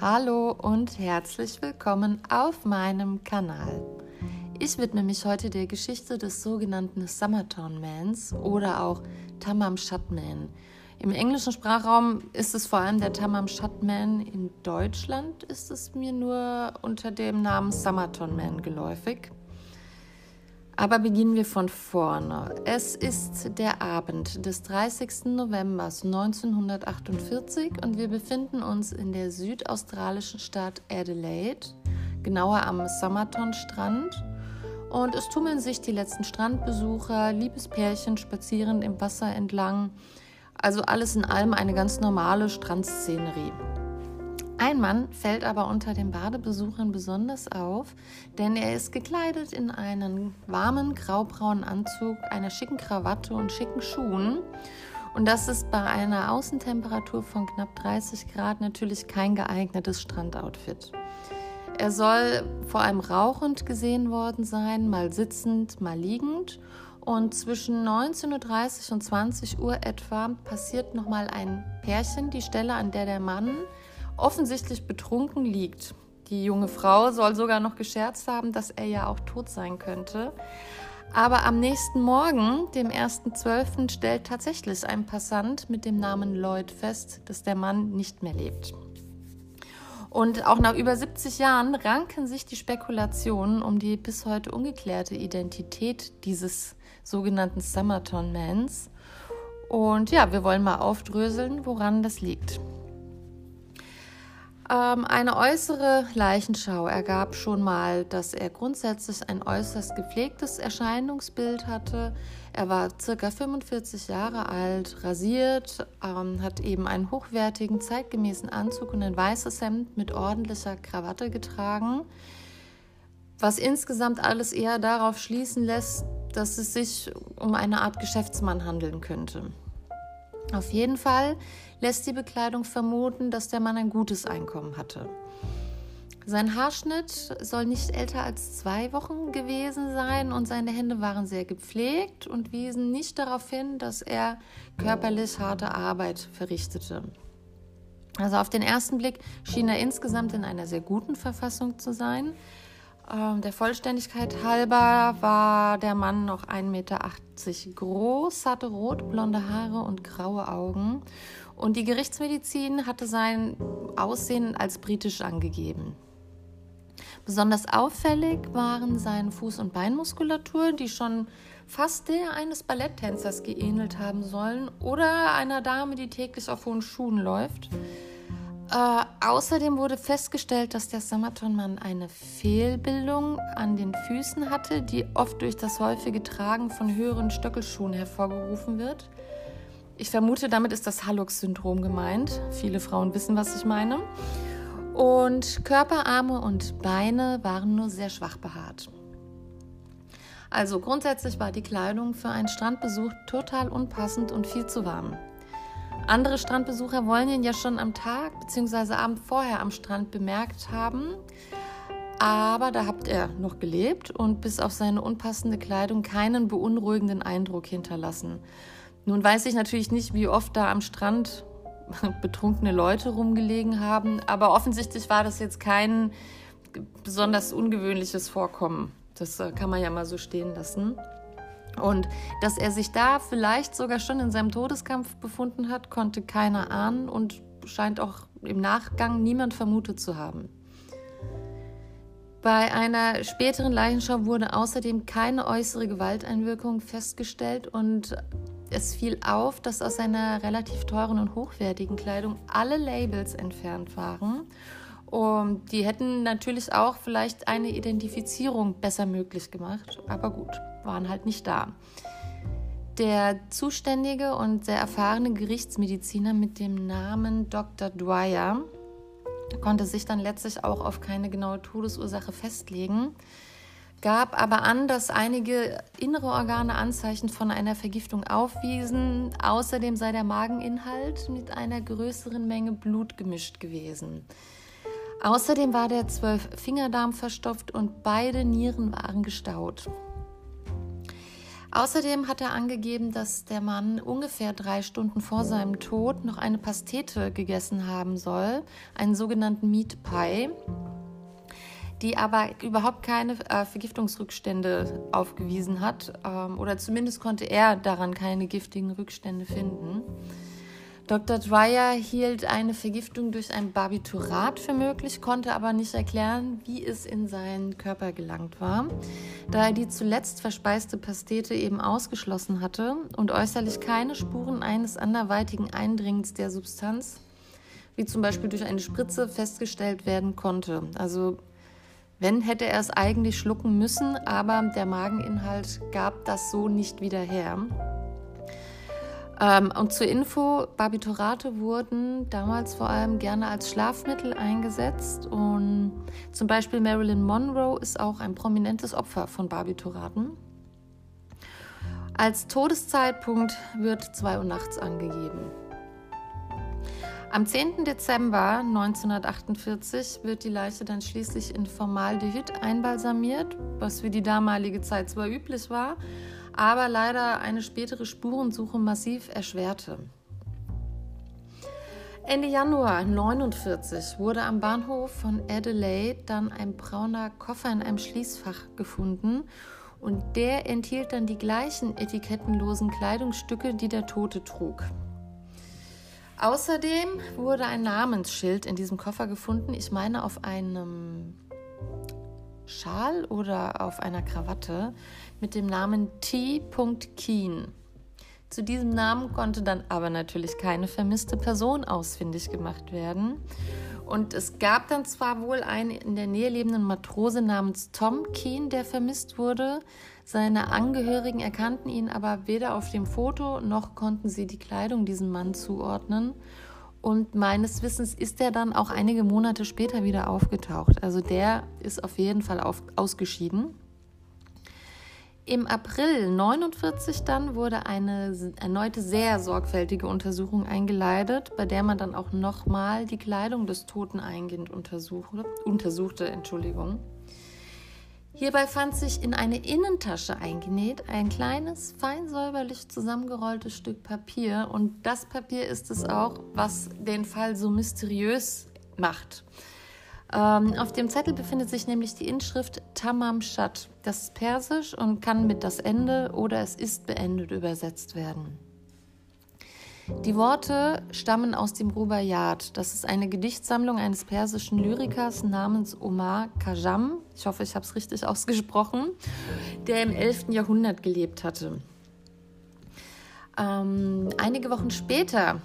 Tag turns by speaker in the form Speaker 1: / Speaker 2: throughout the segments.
Speaker 1: Hallo und herzlich willkommen auf meinem Kanal. Ich widme mich heute der Geschichte des sogenannten Summertown Mans oder auch Tamam Shut Man. Im englischen Sprachraum ist es vor allem der Tamam Shut Man. In Deutschland ist es mir nur unter dem Namen Summertown Man geläufig. Aber beginnen wir von vorne. Es ist der Abend des 30. November 1948 und wir befinden uns in der südaustralischen Stadt Adelaide, genauer am Summerton-Strand. Und es tummeln sich die letzten Strandbesucher, Liebespärchen spazierend im Wasser entlang. Also alles in allem eine ganz normale Strandszenerie. Ein Mann fällt aber unter den Badebesuchern besonders auf, denn er ist gekleidet in einen warmen graubraunen Anzug, einer schicken Krawatte und schicken Schuhen. Und das ist bei einer Außentemperatur von knapp 30 Grad natürlich kein geeignetes Strandoutfit. Er soll vor allem rauchend gesehen worden sein, mal sitzend, mal liegend. Und zwischen 19.30 Uhr und 20 Uhr etwa passiert nochmal ein Pärchen die Stelle, an der der Mann offensichtlich betrunken liegt. Die junge Frau soll sogar noch gescherzt haben, dass er ja auch tot sein könnte. Aber am nächsten Morgen, dem 1.12., stellt tatsächlich ein Passant mit dem Namen Lloyd fest, dass der Mann nicht mehr lebt. Und auch nach über 70 Jahren ranken sich die Spekulationen um die bis heute ungeklärte Identität dieses sogenannten Summerton Mans. Und ja, wir wollen mal aufdröseln, woran das liegt. Ähm, eine äußere Leichenschau ergab schon mal, dass er grundsätzlich ein äußerst gepflegtes Erscheinungsbild hatte. Er war circa 45 Jahre alt, rasiert, ähm, hat eben einen hochwertigen, zeitgemäßen Anzug und ein weißes Hemd mit ordentlicher Krawatte getragen, was insgesamt alles eher darauf schließen lässt, dass es sich um eine Art Geschäftsmann handeln könnte. Auf jeden Fall lässt die Bekleidung vermuten, dass der Mann ein gutes Einkommen hatte. Sein Haarschnitt soll nicht älter als zwei Wochen gewesen sein und seine Hände waren sehr gepflegt und wiesen nicht darauf hin, dass er körperlich harte Arbeit verrichtete. Also auf den ersten Blick schien er insgesamt in einer sehr guten Verfassung zu sein. Ähm, der Vollständigkeit halber war der Mann noch 1,80 Meter groß, hatte rotblonde Haare und graue Augen. Und die Gerichtsmedizin hatte sein Aussehen als britisch angegeben. Besonders auffällig waren seine Fuß- und Beinmuskulatur, die schon fast der eines Balletttänzers geähnelt haben sollen oder einer Dame, die täglich auf hohen Schuhen läuft. Äh, außerdem wurde festgestellt, dass der Samatonmann eine Fehlbildung an den Füßen hatte, die oft durch das häufige Tragen von höheren Stöckelschuhen hervorgerufen wird. Ich vermute, damit ist das Hallux-Syndrom gemeint. Viele Frauen wissen, was ich meine. Und Körper, Arme und Beine waren nur sehr schwach behaart. Also grundsätzlich war die Kleidung für einen Strandbesuch total unpassend und viel zu warm. Andere Strandbesucher wollen ihn ja schon am Tag bzw. Abend vorher am Strand bemerkt haben. Aber da habt er noch gelebt und bis auf seine unpassende Kleidung keinen beunruhigenden Eindruck hinterlassen. Nun weiß ich natürlich nicht, wie oft da am Strand betrunkene Leute rumgelegen haben, aber offensichtlich war das jetzt kein besonders ungewöhnliches Vorkommen. Das äh, kann man ja mal so stehen lassen. Und dass er sich da vielleicht sogar schon in seinem Todeskampf befunden hat, konnte keiner ahnen und scheint auch im Nachgang niemand vermutet zu haben. Bei einer späteren Leichenschau wurde außerdem keine äußere Gewalteinwirkung festgestellt und es fiel auf, dass aus seiner relativ teuren und hochwertigen Kleidung alle Labels entfernt waren. Und die hätten natürlich auch vielleicht eine Identifizierung besser möglich gemacht, aber gut waren halt nicht da. Der zuständige und sehr erfahrene Gerichtsmediziner mit dem Namen Dr. Dwyer konnte sich dann letztlich auch auf keine genaue Todesursache festlegen, gab aber an, dass einige innere Organe Anzeichen von einer Vergiftung aufwiesen. Außerdem sei der Mageninhalt mit einer größeren Menge Blut gemischt gewesen. Außerdem war der Zwölf-Fingerdarm verstopft und beide Nieren waren gestaut. Außerdem hat er angegeben, dass der Mann ungefähr drei Stunden vor seinem Tod noch eine Pastete gegessen haben soll, einen sogenannten Meat Pie, die aber überhaupt keine äh, Vergiftungsrückstände aufgewiesen hat, ähm, oder zumindest konnte er daran keine giftigen Rückstände finden. Dr. Dwyer hielt eine Vergiftung durch ein Barbiturat für möglich, konnte aber nicht erklären, wie es in seinen Körper gelangt war. Da er die zuletzt verspeiste Pastete eben ausgeschlossen hatte und äußerlich keine Spuren eines anderweitigen Eindringens der Substanz, wie zum Beispiel durch eine Spritze, festgestellt werden konnte. Also wenn, hätte er es eigentlich schlucken müssen, aber der Mageninhalt gab das so nicht wieder her. Ähm, und zur Info, Barbiturate wurden damals vor allem gerne als Schlafmittel eingesetzt und zum Beispiel Marilyn Monroe ist auch ein prominentes Opfer von Barbituraten. Als Todeszeitpunkt wird 2 Uhr nachts angegeben. Am 10. Dezember 1948 wird die Leiche dann schließlich in Formaldehyd einbalsamiert, was für die damalige Zeit zwar üblich war, aber leider eine spätere Spurensuche massiv erschwerte. Ende Januar 1949 wurde am Bahnhof von Adelaide dann ein brauner Koffer in einem Schließfach gefunden und der enthielt dann die gleichen etikettenlosen Kleidungsstücke, die der Tote trug. Außerdem wurde ein Namensschild in diesem Koffer gefunden, ich meine auf einem Schal oder auf einer Krawatte mit dem Namen T. Keen. Zu diesem Namen konnte dann aber natürlich keine vermisste Person ausfindig gemacht werden. Und es gab dann zwar wohl einen in der Nähe lebenden Matrose namens Tom Keen, der vermisst wurde. Seine Angehörigen erkannten ihn aber weder auf dem Foto noch konnten sie die Kleidung diesem Mann zuordnen. Und meines Wissens ist er dann auch einige Monate später wieder aufgetaucht. Also der ist auf jeden Fall auf, ausgeschieden. Im April 49 dann wurde eine erneute sehr sorgfältige Untersuchung eingeleitet, bei der man dann auch nochmal die Kleidung des Toten eingehend untersuchte. untersuchte Entschuldigung. Hierbei fand sich in eine Innentasche eingenäht ein kleines, fein säuberlich zusammengerolltes Stück Papier und das Papier ist es auch, was den Fall so mysteriös macht. Ähm, auf dem Zettel befindet sich nämlich die Inschrift Tamam Shat. Das ist persisch und kann mit das Ende oder es ist beendet übersetzt werden. Die Worte stammen aus dem Rubaiyat. Das ist eine Gedichtsammlung eines persischen Lyrikers namens Omar Kajam. Ich hoffe, ich habe es richtig ausgesprochen, der im 11. Jahrhundert gelebt hatte. Ähm, einige Wochen später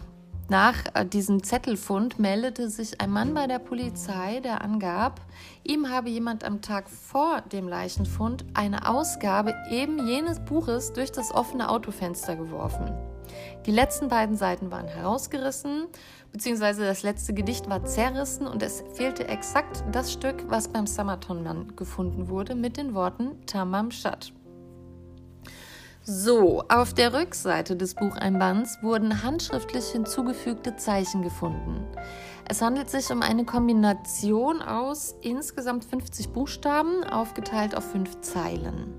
Speaker 1: nach äh, diesem Zettelfund meldete sich ein Mann bei der Polizei, der angab, ihm habe jemand am Tag vor dem Leichenfund eine Ausgabe eben jenes Buches durch das offene Autofenster geworfen. Die letzten beiden Seiten waren herausgerissen, beziehungsweise das letzte Gedicht war zerrissen und es fehlte exakt das Stück, was beim Summerton-Mann gefunden wurde, mit den Worten Tamam Shad. So, auf der Rückseite des Bucheinbands wurden handschriftlich hinzugefügte Zeichen gefunden. Es handelt sich um eine Kombination aus insgesamt 50 Buchstaben, aufgeteilt auf fünf Zeilen.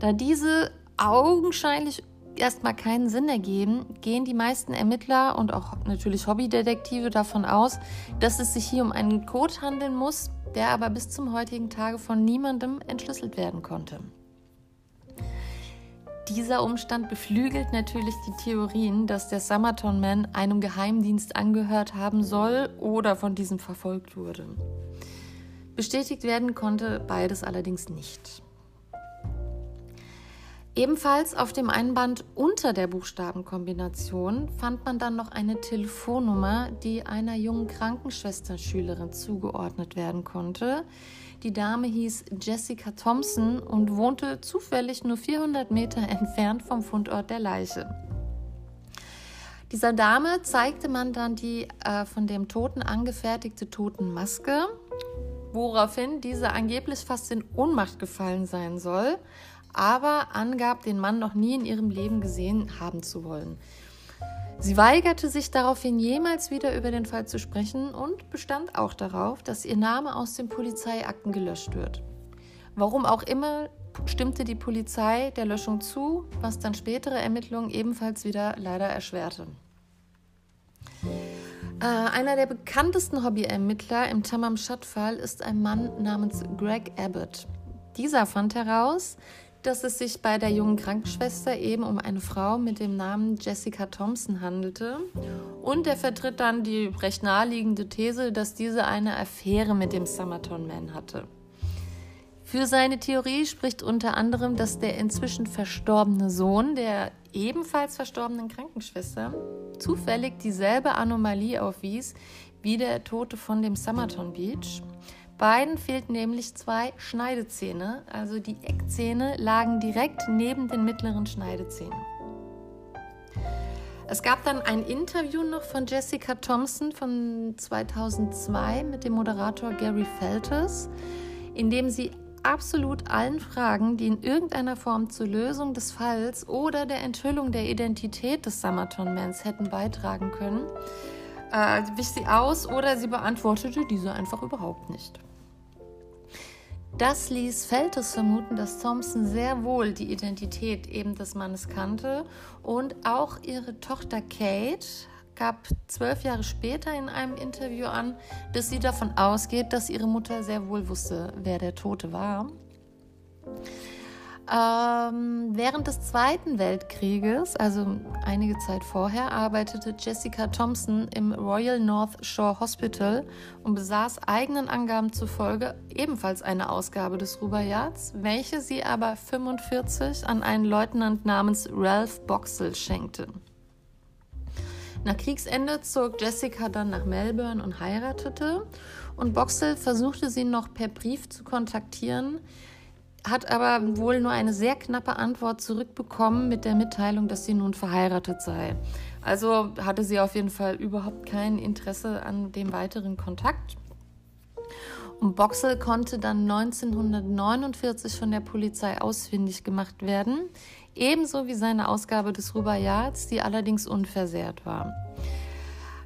Speaker 1: Da diese augenscheinlich erstmal keinen Sinn ergeben, gehen die meisten Ermittler und auch natürlich Hobbydetektive davon aus, dass es sich hier um einen Code handeln muss, der aber bis zum heutigen Tage von niemandem entschlüsselt werden konnte. Dieser Umstand beflügelt natürlich die Theorien, dass der Summerton Man einem Geheimdienst angehört haben soll oder von diesem verfolgt wurde. Bestätigt werden konnte beides allerdings nicht. Ebenfalls auf dem Einband unter der Buchstabenkombination fand man dann noch eine Telefonnummer, die einer jungen Krankenschwesternschülerin zugeordnet werden konnte. Die Dame hieß Jessica Thompson und wohnte zufällig nur 400 Meter entfernt vom Fundort der Leiche. Dieser Dame zeigte man dann die äh, von dem Toten angefertigte Totenmaske, woraufhin diese angeblich fast in Ohnmacht gefallen sein soll aber angab, den Mann noch nie in ihrem Leben gesehen haben zu wollen. Sie weigerte sich daraufhin jemals wieder über den Fall zu sprechen und bestand auch darauf, dass ihr Name aus den Polizeiakten gelöscht wird. Warum auch immer stimmte die Polizei der Löschung zu, was dann spätere Ermittlungen ebenfalls wieder leider erschwerte. Äh, einer der bekanntesten Hobbyermittler im Tamam Shad-Fall ist ein Mann namens Greg Abbott. Dieser fand heraus, dass es sich bei der jungen Krankenschwester eben um eine Frau mit dem Namen Jessica Thompson handelte. Und er vertritt dann die recht naheliegende These, dass diese eine Affäre mit dem Summerton Man hatte. Für seine Theorie spricht unter anderem, dass der inzwischen verstorbene Sohn der ebenfalls verstorbenen Krankenschwester zufällig dieselbe Anomalie aufwies wie der Tote von dem Summerton Beach. Beiden fehlten nämlich zwei Schneidezähne, also die Eckzähne lagen direkt neben den mittleren Schneidezähnen. Es gab dann ein Interview noch von Jessica Thompson von 2002 mit dem Moderator Gary Feltes, in dem sie absolut allen Fragen, die in irgendeiner Form zur Lösung des Falls oder der Enthüllung der Identität des Summerton-Mans hätten beitragen können, äh, wich sie aus oder sie beantwortete diese einfach überhaupt nicht. Das ließ Feltes vermuten, dass Thompson sehr wohl die Identität eben des Mannes kannte und auch ihre Tochter Kate gab zwölf Jahre später in einem Interview an, dass sie davon ausgeht, dass ihre Mutter sehr wohl wusste, wer der Tote war. Ähm, während des Zweiten Weltkrieges, also einige Zeit vorher, arbeitete Jessica Thompson im Royal North Shore Hospital und besaß eigenen Angaben zufolge ebenfalls eine Ausgabe des Rubaiyats, welche sie aber 45 an einen Leutnant namens Ralph Boxell schenkte. Nach Kriegsende zog Jessica dann nach Melbourne und heiratete. Und Boxell versuchte sie noch per Brief zu kontaktieren, hat aber wohl nur eine sehr knappe Antwort zurückbekommen mit der Mitteilung, dass sie nun verheiratet sei. Also hatte sie auf jeden Fall überhaupt kein Interesse an dem weiteren Kontakt. Und Boxell konnte dann 1949 von der Polizei ausfindig gemacht werden, ebenso wie seine Ausgabe des Rubaiyats, die allerdings unversehrt war.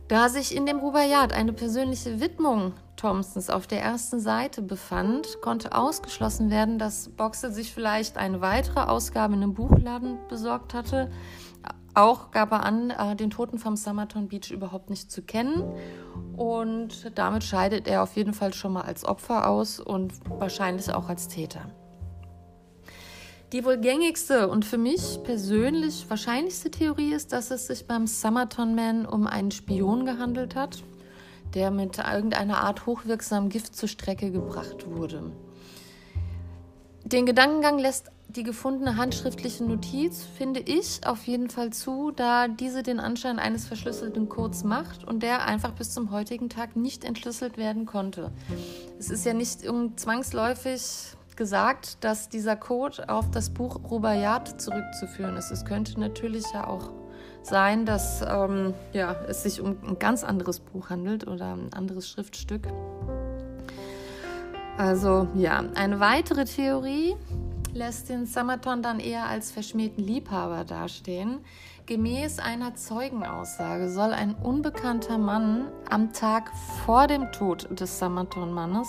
Speaker 1: Da sich in dem Rubaiyat eine persönliche Widmung Thompsons auf der ersten Seite befand, konnte ausgeschlossen werden, dass Boxel sich vielleicht eine weitere Ausgabe in einem Buchladen besorgt hatte. Auch gab er an, äh, den Toten vom Summerton Beach überhaupt nicht zu kennen. Und damit scheidet er auf jeden Fall schon mal als Opfer aus und wahrscheinlich auch als Täter. Die wohl gängigste und für mich persönlich wahrscheinlichste Theorie ist, dass es sich beim Summerton Man um einen Spion gehandelt hat, der mit irgendeiner Art hochwirksamem Gift zur Strecke gebracht wurde. Den Gedankengang lässt die gefundene handschriftliche Notiz, finde ich, auf jeden Fall zu, da diese den Anschein eines verschlüsselten Codes macht und der einfach bis zum heutigen Tag nicht entschlüsselt werden konnte. Es ist ja nicht zwangsläufig gesagt, dass dieser Code auf das Buch Rubaiyat zurückzuführen ist. Es könnte natürlich ja auch sein, dass ähm, ja, es sich um ein ganz anderes Buch handelt oder ein anderes Schriftstück. Also ja, eine weitere Theorie lässt den Summerton dann eher als verschmähten Liebhaber dastehen. Gemäß einer Zeugenaussage soll ein unbekannter Mann am Tag vor dem Tod des Summerton-Mannes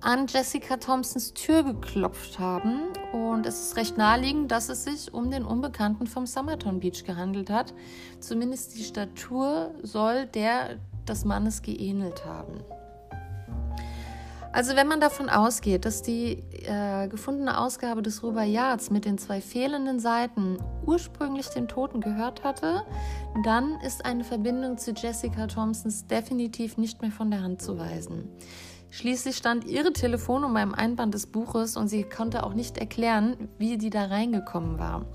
Speaker 1: an Jessica Thompsons Tür geklopft haben und es ist recht naheliegend, dass es sich um den Unbekannten vom Summerton Beach gehandelt hat. Zumindest die Statur soll der des Mannes geähnelt haben. Also wenn man davon ausgeht, dass die äh, gefundene Ausgabe des Rubaiyats mit den zwei fehlenden Seiten ursprünglich dem Toten gehört hatte, dann ist eine Verbindung zu Jessica Thompsons definitiv nicht mehr von der Hand zu weisen. Schließlich stand ihre Telefonnummer im Einband des Buches und sie konnte auch nicht erklären, wie die da reingekommen war.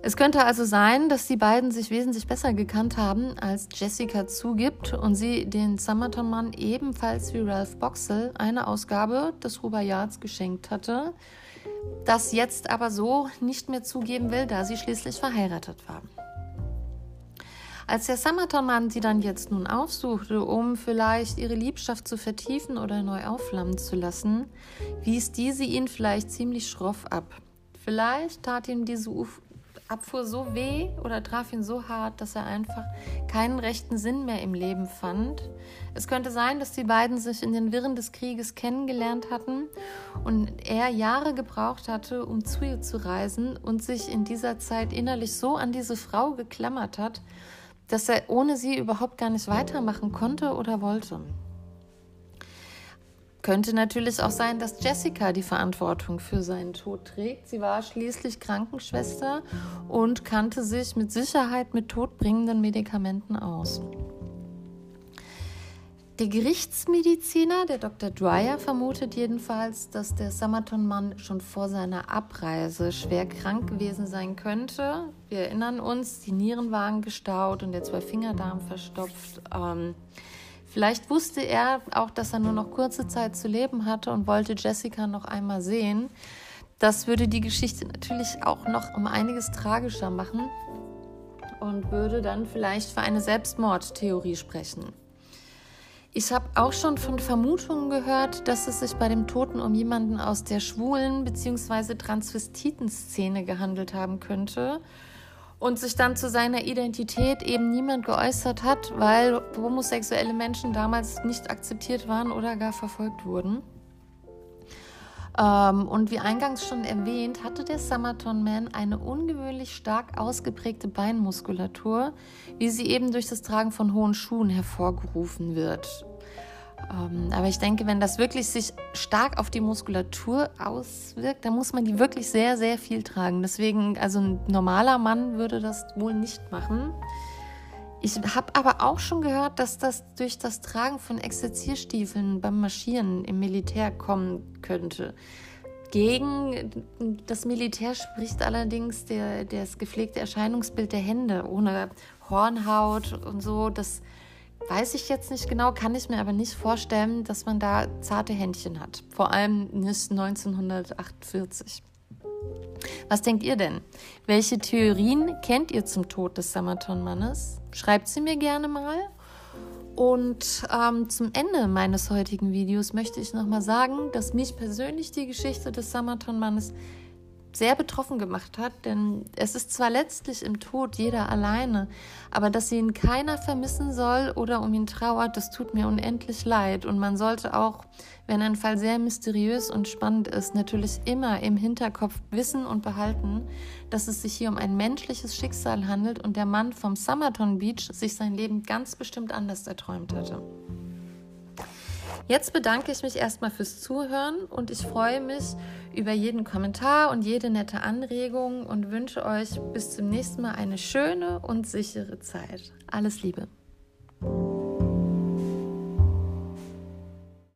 Speaker 1: Es könnte also sein, dass die beiden sich wesentlich besser gekannt haben, als Jessica zugibt und sie den Summerton-Mann ebenfalls wie Ralph Boxell eine Ausgabe des Rubaiyats geschenkt hatte, das jetzt aber so nicht mehr zugeben will, da sie schließlich verheiratet war. Als der Summerton-Mann sie dann jetzt nun aufsuchte, um vielleicht ihre Liebschaft zu vertiefen oder neu aufflammen zu lassen, wies diese ihn vielleicht ziemlich schroff ab. Vielleicht tat ihm diese Abfuhr so weh oder traf ihn so hart, dass er einfach keinen rechten Sinn mehr im Leben fand. Es könnte sein, dass die beiden sich in den Wirren des Krieges kennengelernt hatten und er Jahre gebraucht hatte, um zu ihr zu reisen und sich in dieser Zeit innerlich so an diese Frau geklammert hat, dass er ohne sie überhaupt gar nicht weitermachen konnte oder wollte. Könnte natürlich auch sein, dass Jessica die Verantwortung für seinen Tod trägt. Sie war schließlich Krankenschwester und kannte sich mit Sicherheit mit todbringenden Medikamenten aus. Der Gerichtsmediziner, der Dr. Dwyer, vermutet jedenfalls, dass der Summerton-Mann schon vor seiner Abreise schwer krank gewesen sein könnte. Wir erinnern uns, die Nieren waren gestaut und der Zweifingerdarm verstopft. Ähm, Vielleicht wusste er auch, dass er nur noch kurze Zeit zu leben hatte und wollte Jessica noch einmal sehen. Das würde die Geschichte natürlich auch noch um einiges tragischer machen und würde dann vielleicht für eine Selbstmordtheorie sprechen. Ich habe auch schon von Vermutungen gehört, dass es sich bei dem Toten um jemanden aus der schwulen bzw. Transvestiten-Szene gehandelt haben könnte und sich dann zu seiner Identität eben niemand geäußert hat, weil homosexuelle Menschen damals nicht akzeptiert waren oder gar verfolgt wurden. Ähm, und wie eingangs schon erwähnt, hatte der Summerton Man eine ungewöhnlich stark ausgeprägte Beinmuskulatur, wie sie eben durch das Tragen von hohen Schuhen hervorgerufen wird. Ähm, aber ich denke, wenn das wirklich sich stark auf die Muskulatur auswirkt, dann muss man die wirklich sehr, sehr viel tragen. Deswegen, also ein normaler Mann würde das wohl nicht machen. Ich habe aber auch schon gehört, dass das durch das Tragen von Exerzierstiefeln beim Marschieren im Militär kommen könnte. Gegen das Militär spricht allerdings der, das gepflegte Erscheinungsbild der Hände ohne Hornhaut und so. Das Weiß ich jetzt nicht genau, kann ich mir aber nicht vorstellen, dass man da zarte Händchen hat. Vor allem nicht 1948. Was denkt ihr denn? Welche Theorien kennt ihr zum Tod des Summerton-Mannes? Schreibt sie mir gerne mal. Und ähm, zum Ende meines heutigen Videos möchte ich nochmal sagen, dass mich persönlich die Geschichte des Summerton-Mannes sehr betroffen gemacht hat, denn es ist zwar letztlich im Tod jeder alleine, aber dass ihn keiner vermissen soll oder um ihn trauert, das tut mir unendlich leid und man sollte auch, wenn ein Fall sehr mysteriös und spannend ist, natürlich immer im Hinterkopf wissen und behalten, dass es sich hier um ein menschliches Schicksal handelt und der Mann vom Summerton Beach sich sein Leben ganz bestimmt anders erträumt hatte. Jetzt bedanke ich mich erstmal fürs Zuhören und ich freue mich über jeden Kommentar und jede nette Anregung und wünsche euch bis zum nächsten Mal eine schöne und sichere Zeit. Alles Liebe.